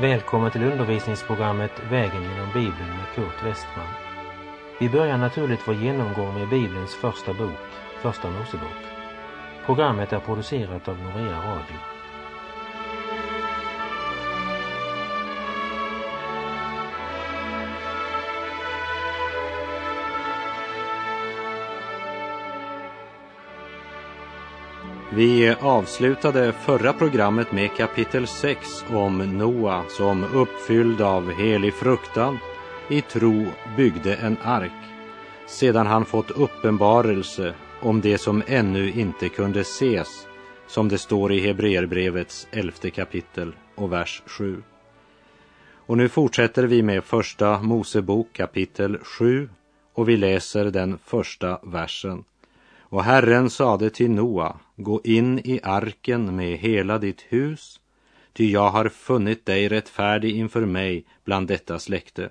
Välkommen till undervisningsprogrammet Vägen genom Bibeln med Kurt Westman. Vi börjar naturligt vår genomgång med Bibelns första bok, Första Mosebok. Programmet är producerat av Norea Radio. Vi avslutade förra programmet med kapitel 6 om Noa som uppfylld av helig fruktan i tro byggde en ark sedan han fått uppenbarelse om det som ännu inte kunde ses som det står i Hebreerbrevets elfte kapitel och vers 7. Och nu fortsätter vi med första Mosebok kapitel 7 och vi läser den första versen. Och Herren sade till Noa, gå in i arken med hela ditt hus, ty jag har funnit dig rättfärdig inför mig bland detta släkte.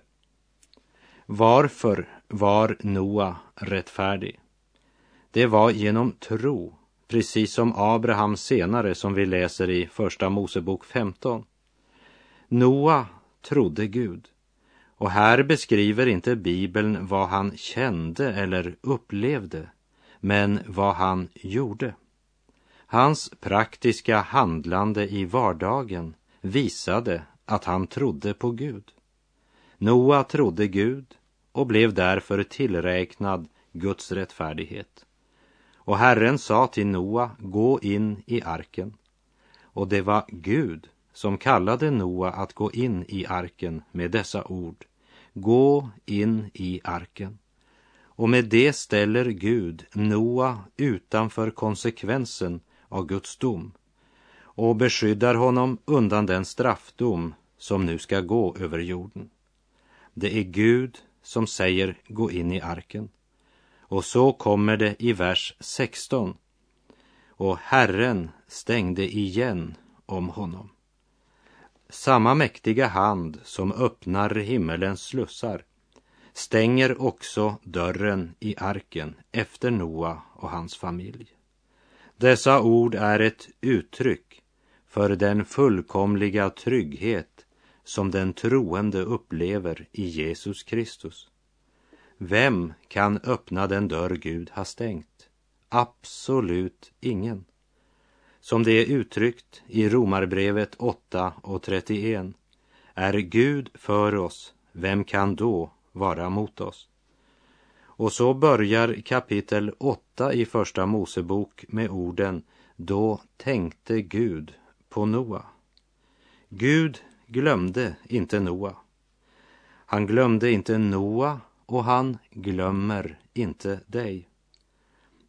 Varför var Noa rättfärdig? Det var genom tro, precis som Abraham senare som vi läser i Första Mosebok 15. Noa trodde Gud. Och här beskriver inte Bibeln vad han kände eller upplevde men vad han gjorde. Hans praktiska handlande i vardagen visade att han trodde på Gud. Noa trodde Gud och blev därför tillräknad Guds rättfärdighet. Och Herren sa till Noa, gå in i arken. Och det var Gud som kallade Noa att gå in i arken med dessa ord. Gå in i arken. Och med det ställer Gud Noa utanför konsekvensen av Guds dom och beskyddar honom undan den straffdom som nu ska gå över jorden. Det är Gud som säger gå in i arken. Och så kommer det i vers 16. Och Herren stängde igen om honom. Samma mäktiga hand som öppnar himmelens slussar stänger också dörren i arken efter Noa och hans familj. Dessa ord är ett uttryck för den fullkomliga trygghet som den troende upplever i Jesus Kristus. Vem kan öppna den dörr Gud har stängt? Absolut ingen. Som det är uttryckt i Romarbrevet 8 och 31. Är Gud för oss, vem kan då vara mot oss. Och så börjar kapitel 8 i Första Mosebok med orden Då tänkte Gud på Noa. Gud glömde inte Noa. Han glömde inte Noa och han glömmer inte dig.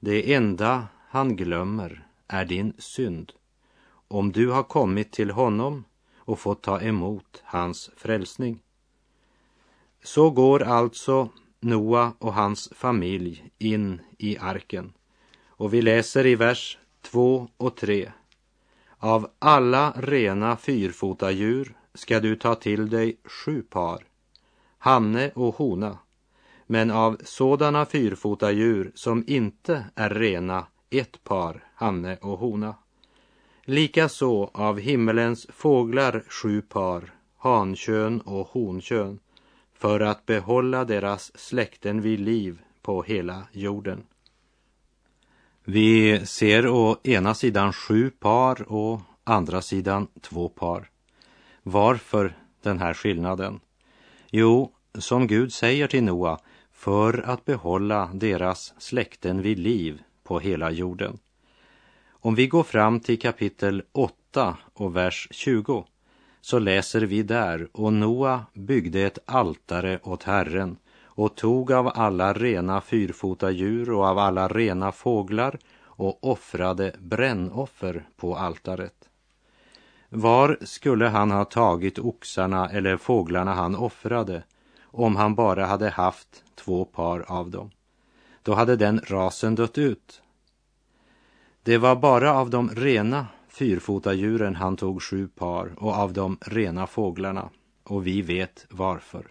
Det enda han glömmer är din synd om du har kommit till honom och fått ta emot hans frälsning. Så går alltså Noa och hans familj in i arken. Och vi läser i vers 2 och 3. Av alla rena fyrfotadjur ska du ta till dig sju par, hanne och hona, men av sådana fyrfotadjur som inte är rena ett par, hanne och hona. Likaså av himmelens fåglar sju par, hankön och honkön, för att behålla deras släkten vid liv på hela jorden. Vi ser å ena sidan sju par och andra sidan två par. Varför den här skillnaden? Jo, som Gud säger till Noa, för att behålla deras släkten vid liv på hela jorden. Om vi går fram till kapitel 8 och vers 20 så läser vi där, och Noa byggde ett altare åt Herren och tog av alla rena fyrfota djur och av alla rena fåglar och offrade brännoffer på altaret. Var skulle han ha tagit oxarna eller fåglarna han offrade om han bara hade haft två par av dem? Då hade den rasen dött ut. Det var bara av de rena fyrfotadjuren han tog sju par och av de rena fåglarna och vi vet varför.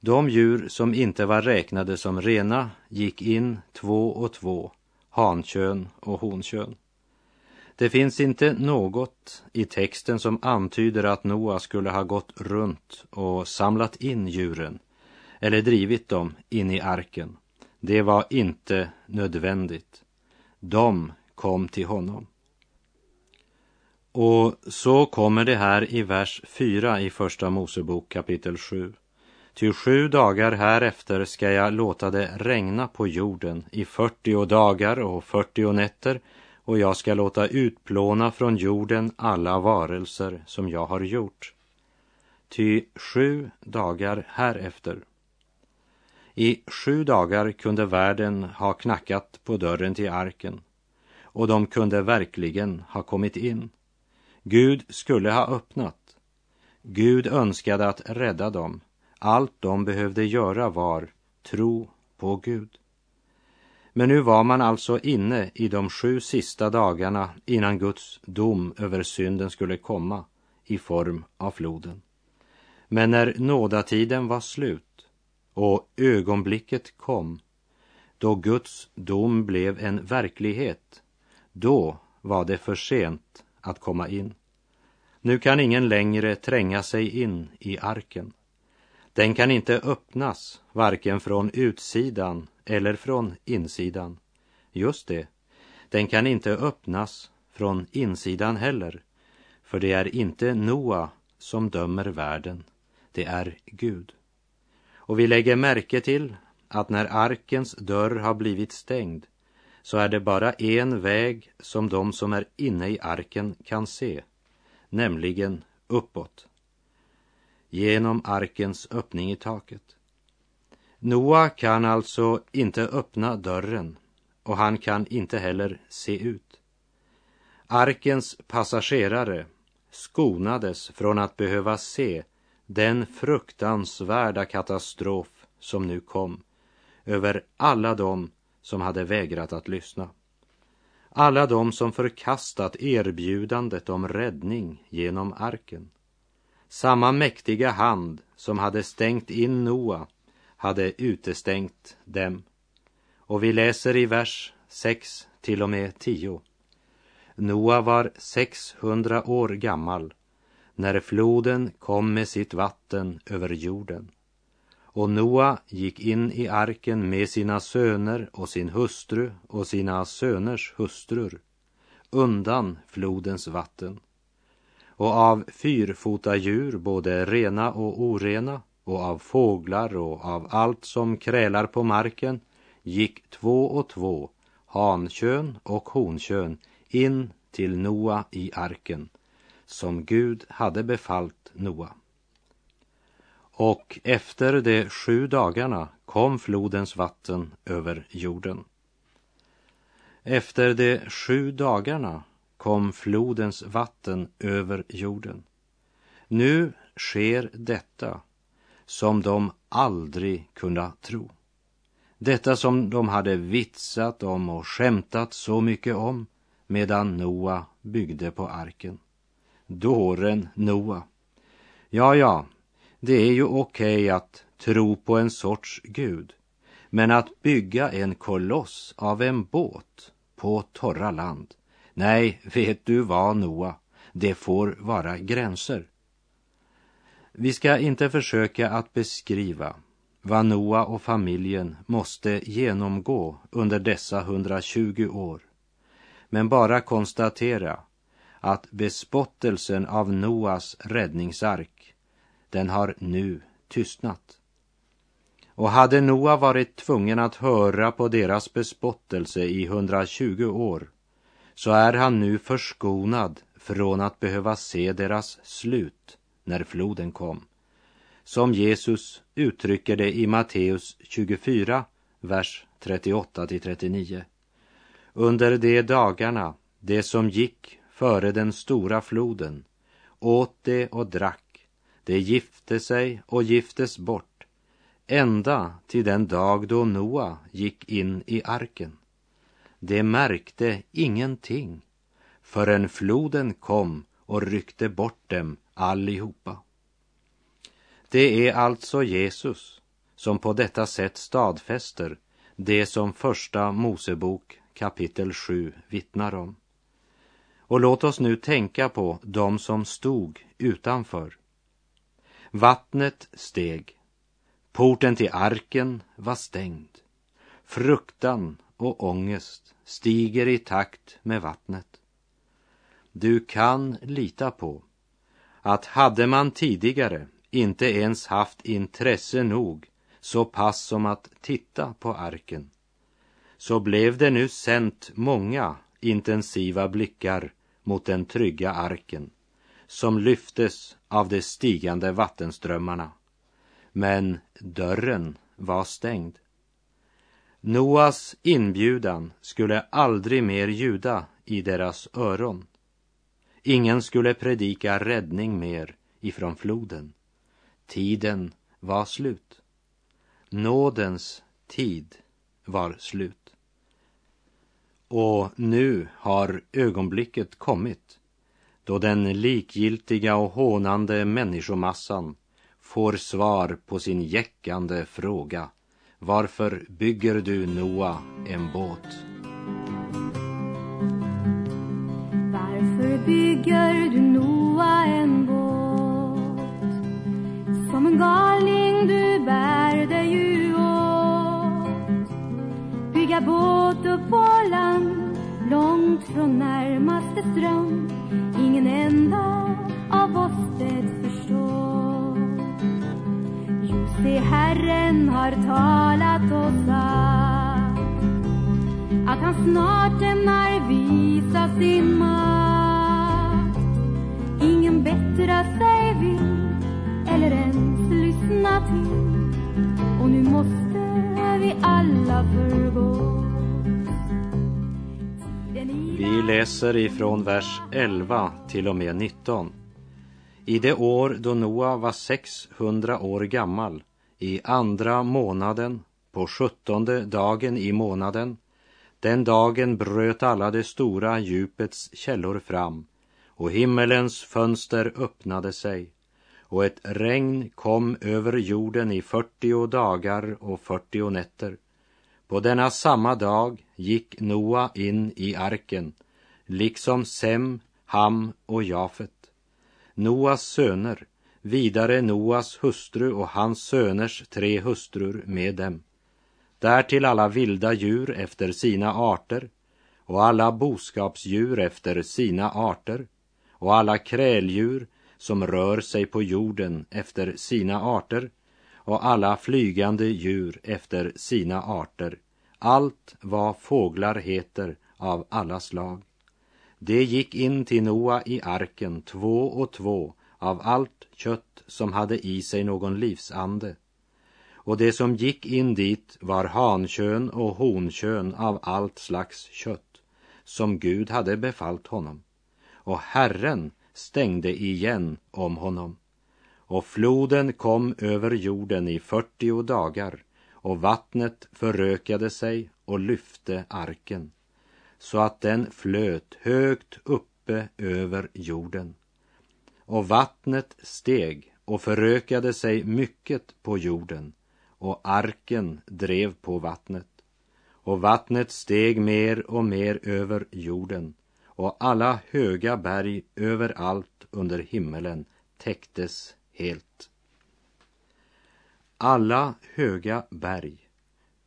De djur som inte var räknade som rena gick in två och två, hankön och honkön. Det finns inte något i texten som antyder att Noa skulle ha gått runt och samlat in djuren eller drivit dem in i arken. Det var inte nödvändigt. De kom till honom. Och så kommer det här i vers 4 i Första Mosebok kapitel 7. Ty sju dagar härefter ska jag låta det regna på jorden i 40 dagar och 40 nätter och jag ska låta utplåna från jorden alla varelser som jag har gjort. Ty sju dagar härefter. I sju dagar kunde världen ha knackat på dörren till arken och de kunde verkligen ha kommit in. Gud skulle ha öppnat. Gud önskade att rädda dem. Allt de behövde göra var tro på Gud. Men nu var man alltså inne i de sju sista dagarna innan Guds dom över synden skulle komma i form av floden. Men när nådatiden var slut och ögonblicket kom då Guds dom blev en verklighet, då var det för sent att komma in. Nu kan ingen längre tränga sig in i arken. Den kan inte öppnas, varken från utsidan eller från insidan. Just det, den kan inte öppnas från insidan heller, för det är inte Noa som dömer världen, det är Gud. Och vi lägger märke till att när arkens dörr har blivit stängd så är det bara en väg som de som är inne i arken kan se, nämligen uppåt, genom arkens öppning i taket. Noa kan alltså inte öppna dörren och han kan inte heller se ut. Arkens passagerare skonades från att behöva se den fruktansvärda katastrof som nu kom över alla dem som hade vägrat att lyssna. Alla de som förkastat erbjudandet om räddning genom arken. Samma mäktiga hand som hade stängt in Noa hade utestängt dem. Och vi läser i vers 6 till och med 10. Noa var 600 år gammal när floden kom med sitt vatten över jorden. Och Noa gick in i arken med sina söner och sin hustru och sina söners hustrur undan flodens vatten. Och av fyrfota djur, både rena och orena, och av fåglar och av allt som krälar på marken gick två och två, hankön och honkön, in till Noa i arken, som Gud hade befallt Noa. Och efter de sju dagarna kom flodens vatten över jorden. Efter de sju dagarna kom flodens vatten över jorden. Nu sker detta som de aldrig kunde tro. Detta som de hade vitsat om och skämtat så mycket om medan Noa byggde på arken. Dåren Noa. Ja, ja, det är ju okej okay att tro på en sorts Gud, men att bygga en koloss av en båt på torra land, nej, vet du vad, Noa, det får vara gränser. Vi ska inte försöka att beskriva vad Noa och familjen måste genomgå under dessa 120 år, men bara konstatera att bespottelsen av Noas räddningsark, den har nu tystnat. Och hade Noa varit tvungen att höra på deras bespottelse i 120 år, så är han nu förskonad från att behöva se deras slut när floden kom. Som Jesus uttrycker det i Matteus 24, vers 38 till 39. Under de dagarna, det som gick före den stora floden, åt de och drack, de gifte sig och giftes bort, ända till den dag då Noa gick in i arken. De märkte ingenting förrän floden kom och ryckte bort dem allihopa. Det är alltså Jesus som på detta sätt stadfäster det som första Mosebok kapitel 7 vittnar om. Och låt oss nu tänka på dem som stod utanför. Vattnet steg. Porten till arken var stängd. Fruktan och ångest stiger i takt med vattnet. Du kan lita på att hade man tidigare inte ens haft intresse nog så pass som att titta på arken så blev det nu sänt många intensiva blickar mot den trygga arken som lyftes av de stigande vattenströmmarna. Men dörren var stängd. Noas inbjudan skulle aldrig mer ljuda i deras öron. Ingen skulle predika räddning mer ifrån floden. Tiden var slut. Nådens tid var slut. Och nu har ögonblicket kommit då den likgiltiga och hånande människomassan får svar på sin jäckande fråga. Varför bygger du, Noa, en båt? Varför bygger du, Noa, en båt? Som en galning du bär dig ju åt. Bygga båt upp på land, långt från närmaste ström ingen enda av oss det förstår. Jo, se, Herren har talat och sagt att han snart ämnar visa sin makt. Ingen bättra sig vill eller ens lyssna till och nu måste vi läser ifrån vers 11 till och med 19. I det år då Noa var 600 år gammal, i andra månaden, på sjuttonde dagen i månaden, den dagen bröt alla det stora djupets källor fram och himmelens fönster öppnade sig och ett regn kom över jorden i fyrtio dagar och fyrtio nätter på denna samma dag gick Noa in i arken, liksom Sem, Ham och Jafet. Noas söner, vidare Noas hustru och hans söners tre hustrur med dem. Därtill alla vilda djur efter sina arter och alla boskapsdjur efter sina arter och alla kräldjur som rör sig på jorden efter sina arter och alla flygande djur efter sina arter, allt vad fåglar heter av alla slag. Det gick in till Noa i arken två och två av allt kött som hade i sig någon livsande. Och det som gick in dit var hankön och honkön av allt slags kött som Gud hade befallt honom. Och Herren stängde igen om honom. Och floden kom över jorden i fyrtio dagar och vattnet förökade sig och lyfte arken så att den flöt högt uppe över jorden. Och vattnet steg och förökade sig mycket på jorden och arken drev på vattnet. Och vattnet steg mer och mer över jorden och alla höga berg överallt under himmelen täcktes helt. Alla höga berg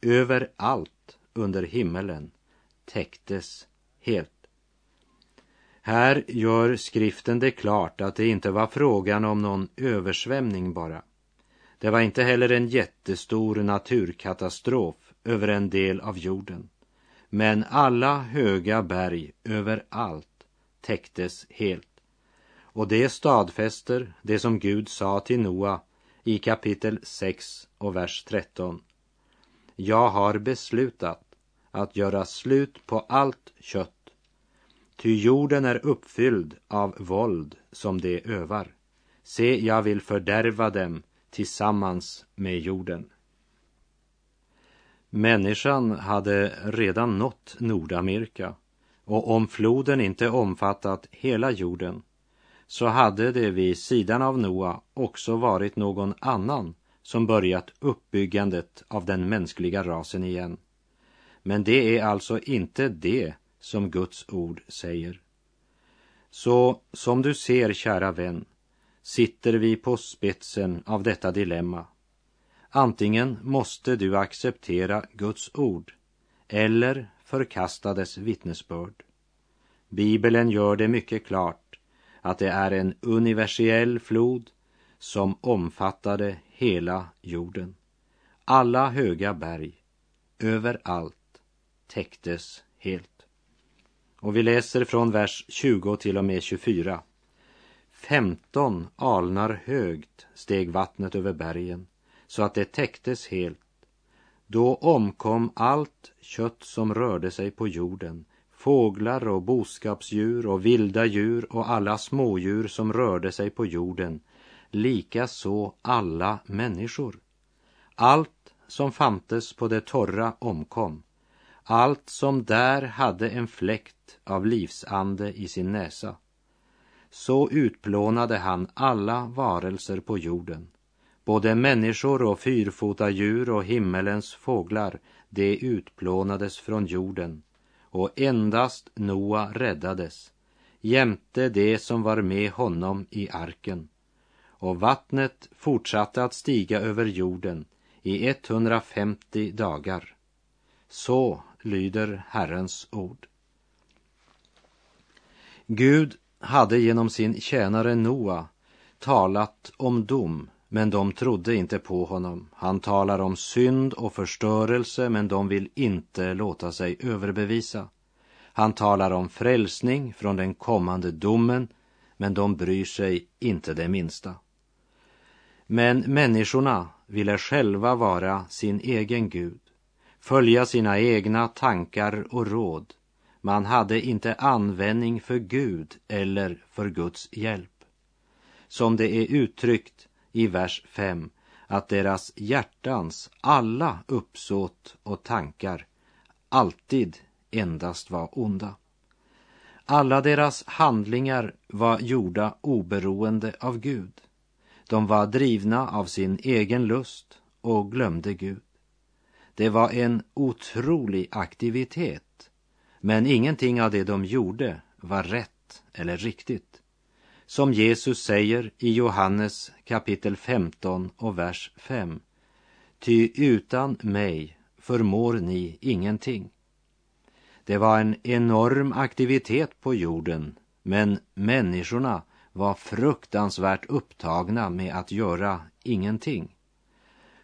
överallt under himmelen täcktes helt. Här gör skriften det klart att det inte var frågan om någon översvämning bara. Det var inte heller en jättestor naturkatastrof över en del av jorden. Men alla höga berg överallt täcktes helt. Och det stadfäster det som Gud sa till Noa i kapitel 6 och vers 13. Jag har beslutat att göra slut på allt kött, ty jorden är uppfylld av våld som de övar. Se, jag vill fördärva dem tillsammans med jorden. Människan hade redan nått Nordamerika och om floden inte omfattat hela jorden så hade det vid sidan av Noa också varit någon annan som börjat uppbyggandet av den mänskliga rasen igen. Men det är alltså inte det som Guds ord säger. Så som du ser, kära vän, sitter vi på spetsen av detta dilemma. Antingen måste du acceptera Guds ord eller förkasta dess vittnesbörd. Bibeln gör det mycket klart att det är en universell flod som omfattade hela jorden. Alla höga berg, överallt, täcktes helt. Och vi läser från vers 20 till och med 24. Femton alnar högt steg vattnet över bergen så att det täcktes helt. Då omkom allt kött som rörde sig på jorden, fåglar och boskapsdjur och vilda djur och alla smådjur som rörde sig på jorden, likaså alla människor. Allt som fantes på det torra omkom, allt som där hade en fläkt av livsande i sin näsa. Så utplånade han alla varelser på jorden, både människor och fyrfota djur och himmelens fåglar, det utplånades från jorden och endast Noa räddades, jämte det som var med honom i arken. Och vattnet fortsatte att stiga över jorden i 150 dagar. Så lyder Herrens ord. Gud hade genom sin tjänare Noa talat om dom, men de trodde inte på honom. Han talar om synd och förstörelse, men de vill inte låta sig överbevisa. Han talar om frälsning från den kommande domen, men de bryr sig inte det minsta. Men människorna ville själva vara sin egen Gud, följa sina egna tankar och råd. Man hade inte användning för Gud eller för Guds hjälp. Som det är uttryckt i vers 5 att deras hjärtans alla uppsåt och tankar alltid endast var onda. Alla deras handlingar var gjorda oberoende av Gud. De var drivna av sin egen lust och glömde Gud. Det var en otrolig aktivitet, men ingenting av det de gjorde var rätt eller riktigt. Som Jesus säger i Johannes kapitel 15 och vers 5. Ty utan mig förmår ni ingenting. Det var en enorm aktivitet på jorden, men människorna var fruktansvärt upptagna med att göra ingenting.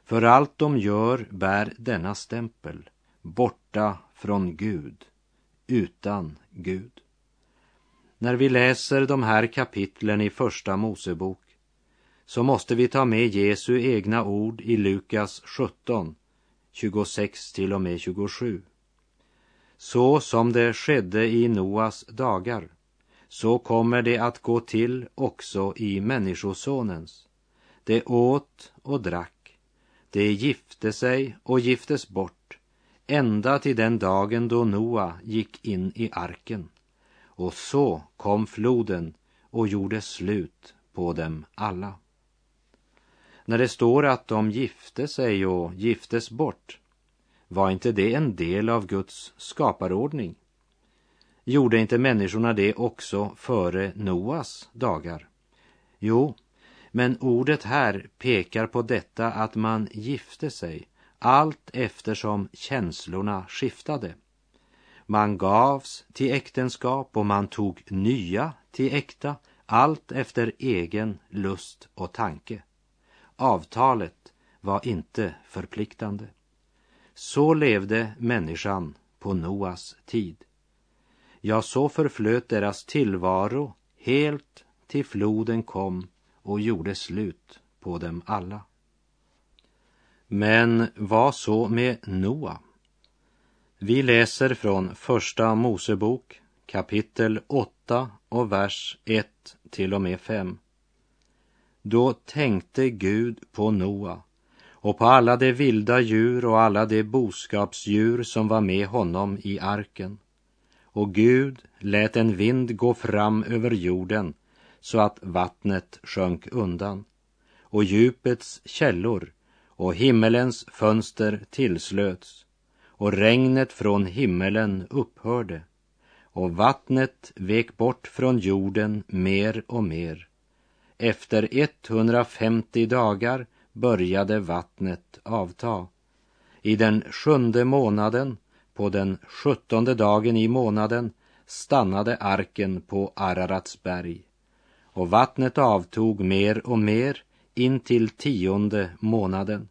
För allt de gör bär denna stämpel, borta från Gud, utan Gud. När vi läser de här kapitlen i Första Mosebok så måste vi ta med Jesu egna ord i Lukas 17, 26 till och med 27. Så som det skedde i Noas dagar, så kommer det att gå till också i Människosonens. Det åt och drack, det gifte sig och giftes bort, ända till den dagen då Noa gick in i arken. Och så kom floden och gjorde slut på dem alla. När det står att de gifte sig och giftes bort var inte det en del av Guds skaparordning? Gjorde inte människorna det också före Noas dagar? Jo, men ordet här pekar på detta att man gifte sig allt eftersom känslorna skiftade. Man gavs till äktenskap och man tog nya till äkta, allt efter egen lust och tanke. Avtalet var inte förpliktande. Så levde människan på Noas tid. Ja, så förflöt deras tillvaro helt till floden kom och gjorde slut på dem alla. Men vad så med Noa? Vi läser från Första Mosebok kapitel 8 och vers 1 till och med 5. Då tänkte Gud på Noa och på alla de vilda djur och alla de boskapsdjur som var med honom i arken. Och Gud lät en vind gå fram över jorden så att vattnet sjönk undan och djupets källor och himmelens fönster tillslöts och regnet från himmelen upphörde och vattnet vek bort från jorden mer och mer. Efter 150 dagar började vattnet avta. I den sjunde månaden, på den sjuttonde dagen i månaden, stannade arken på Ararats berg. Och vattnet avtog mer och mer in till tionde månaden.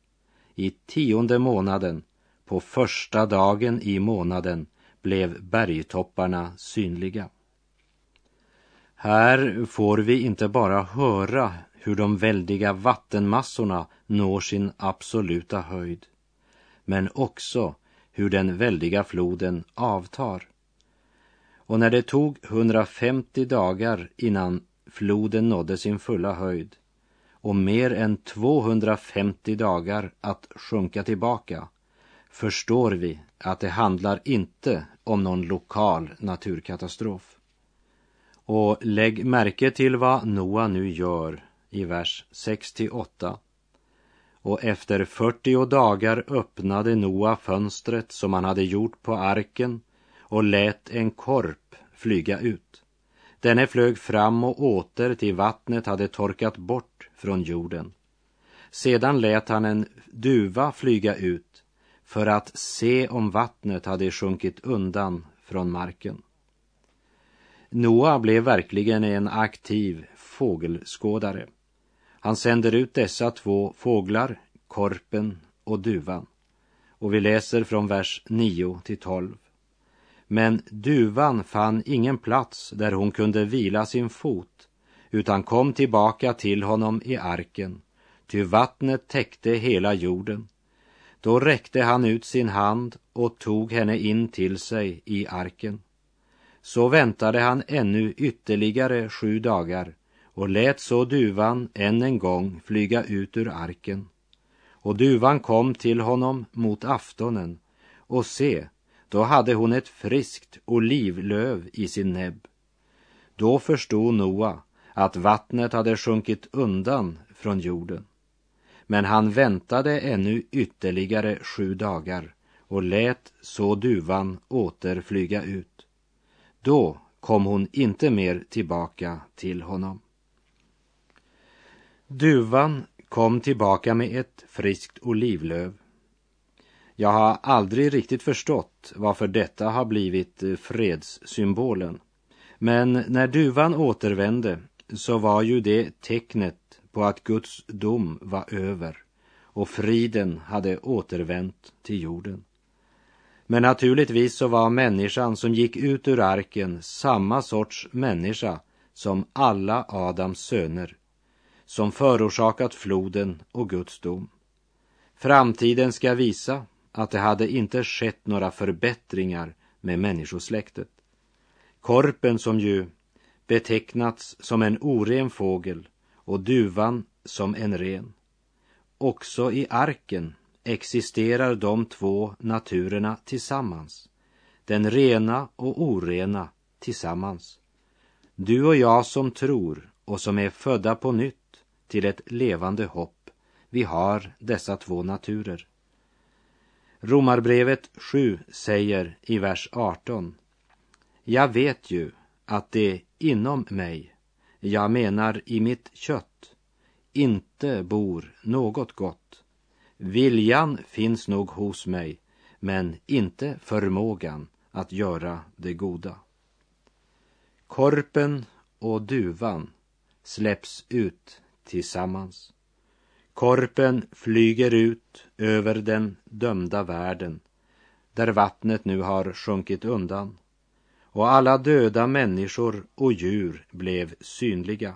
I tionde månaden, på första dagen i månaden, blev bergtopparna synliga. Här får vi inte bara höra hur de väldiga vattenmassorna når sin absoluta höjd, men också hur den väldiga floden avtar. Och när det tog 150 dagar innan floden nådde sin fulla höjd och mer än 250 dagar att sjunka tillbaka förstår vi att det handlar inte om någon lokal naturkatastrof. Och lägg märke till vad Noa nu gör i vers 68. Och efter 40 dagar öppnade Noa fönstret som han hade gjort på arken och lät en korp flyga ut. Denne flög fram och åter till vattnet hade torkat bort från jorden. Sedan lät han en duva flyga ut för att se om vattnet hade sjunkit undan från marken. Noa blev verkligen en aktiv fågelskådare. Han sänder ut dessa två fåglar, korpen och duvan. Och vi läser från vers 9 till 12. Men duvan fann ingen plats där hon kunde vila sin fot utan kom tillbaka till honom i arken, ty vattnet täckte hela jorden. Då räckte han ut sin hand och tog henne in till sig i arken. Så väntade han ännu ytterligare sju dagar och lät så duvan än en gång flyga ut ur arken. Och duvan kom till honom mot aftonen och se, då hade hon ett friskt olivlöv i sin näbb. Då förstod Noa att vattnet hade sjunkit undan från jorden. Men han väntade ännu ytterligare sju dagar och lät så duvan åter flyga ut. Då kom hon inte mer tillbaka till honom. Duvan kom tillbaka med ett friskt olivlöv. Jag har aldrig riktigt förstått varför detta har blivit fredssymbolen. Men när duvan återvände så var ju det tecknet på att Guds dom var över och friden hade återvänt till jorden. Men naturligtvis så var människan som gick ut ur arken samma sorts människa som alla Adams söner, som förorsakat floden och Guds dom. Framtiden ska visa att det hade inte skett några förbättringar med människosläktet. Korpen som ju betecknats som en oren fågel och duvan som en ren. Också i arken existerar de två naturerna tillsammans. Den rena och orena tillsammans. Du och jag som tror och som är födda på nytt till ett levande hopp, vi har dessa två naturer. Romarbrevet 7 säger i vers 18 Jag vet ju att det inom mig, jag menar i mitt kött, inte bor något gott. Viljan finns nog hos mig, men inte förmågan att göra det goda. Korpen och duvan släpps ut tillsammans. Korpen flyger ut över den dömda världen där vattnet nu har sjunkit undan och alla döda människor och djur blev synliga.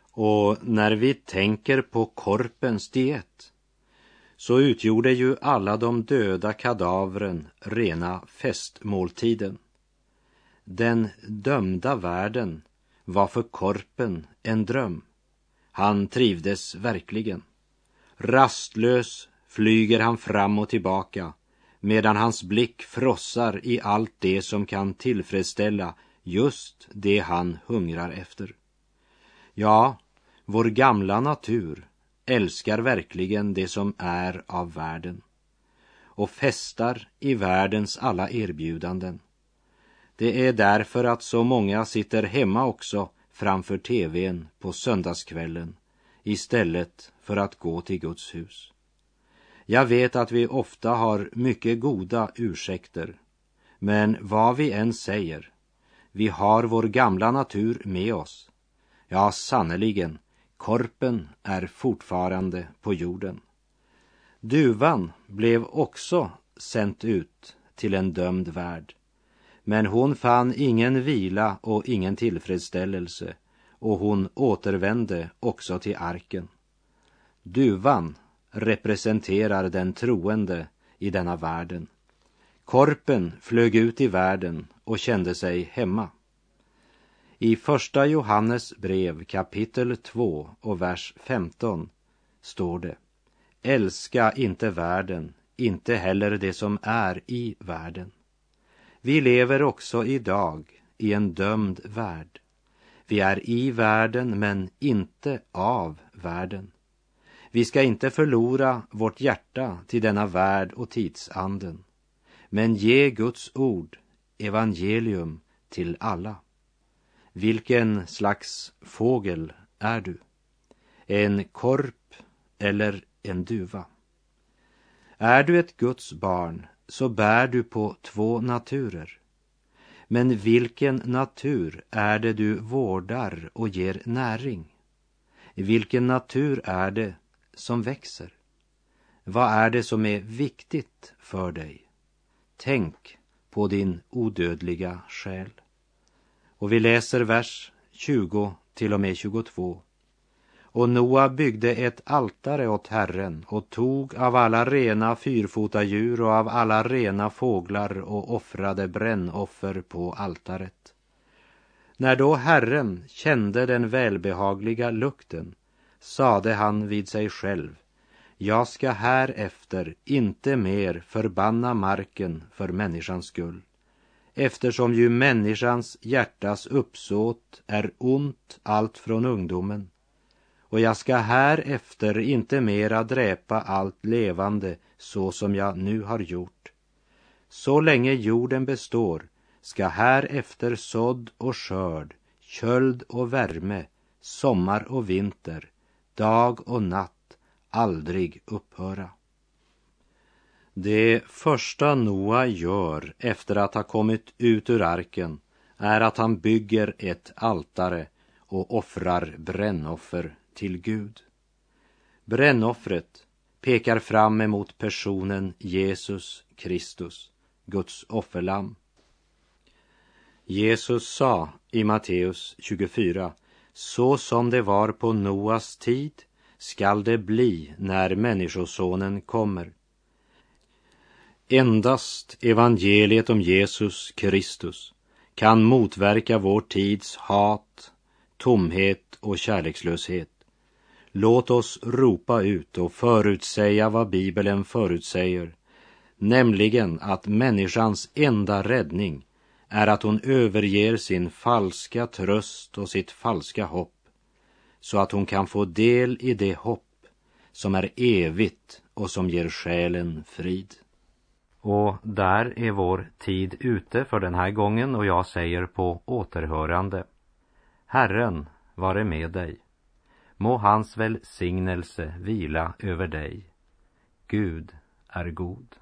Och när vi tänker på korpens diet så utgjorde ju alla de döda kadavren rena festmåltiden. Den dömda världen var för korpen en dröm. Han trivdes verkligen. Rastlös flyger han fram och tillbaka medan hans blick frossar i allt det som kan tillfredsställa just det han hungrar efter. Ja, vår gamla natur älskar verkligen det som är av världen och festar i världens alla erbjudanden. Det är därför att så många sitter hemma också framför tvn på söndagskvällen istället för att gå till Guds hus. Jag vet att vi ofta har mycket goda ursäkter, men vad vi än säger, vi har vår gamla natur med oss. Ja, sannerligen, korpen är fortfarande på jorden. Duvan blev också sänt ut till en dömd värld. Men hon fann ingen vila och ingen tillfredsställelse och hon återvände också till arken. Duvan representerar den troende i denna världen. Korpen flög ut i världen och kände sig hemma. I första Johannes brev kapitel 2 och vers 15 står det Älska inte världen, inte heller det som är i världen. Vi lever också idag i en dömd värld. Vi är i världen men inte av världen. Vi ska inte förlora vårt hjärta till denna värld och tidsanden, men ge Guds ord, evangelium, till alla. Vilken slags fågel är du? En korp eller en duva? Är du ett Guds barn så bär du på två naturer. Men vilken natur är det du vårdar och ger näring? Vilken natur är det som växer? Vad är det som är viktigt för dig? Tänk på din odödliga själ. Och vi läser vers 20 till och med 22. Och Noa byggde ett altare åt Herren och tog av alla rena fyrfotadjur och av alla rena fåglar och offrade brännoffer på altaret. När då Herren kände den välbehagliga lukten sade han vid sig själv jag ska härefter inte mer förbanna marken för människans skull eftersom ju människans hjärtas uppsåt är ont allt från ungdomen och jag ska härefter inte mera dräpa allt levande så som jag nu har gjort. Så länge jorden består ska härefter sådd och skörd, köld och värme, sommar och vinter, dag och natt aldrig upphöra. Det första Noa gör efter att ha kommit ut ur arken är att han bygger ett altare och offrar brännoffer till Gud. Brännoffret pekar fram emot personen Jesus Kristus, Guds offerlamm. Jesus sa i Matteus 24, så som det var på Noas tid skall det bli när Människosonen kommer. Endast evangeliet om Jesus Kristus kan motverka vår tids hat, tomhet och kärlekslöshet. Låt oss ropa ut och förutsäga vad Bibeln förutsäger, nämligen att människans enda räddning är att hon överger sin falska tröst och sitt falska hopp, så att hon kan få del i det hopp som är evigt och som ger själen frid. Och där är vår tid ute för den här gången och jag säger på återhörande. Herren vare med dig. Må hans välsignelse vila över dig. Gud är god.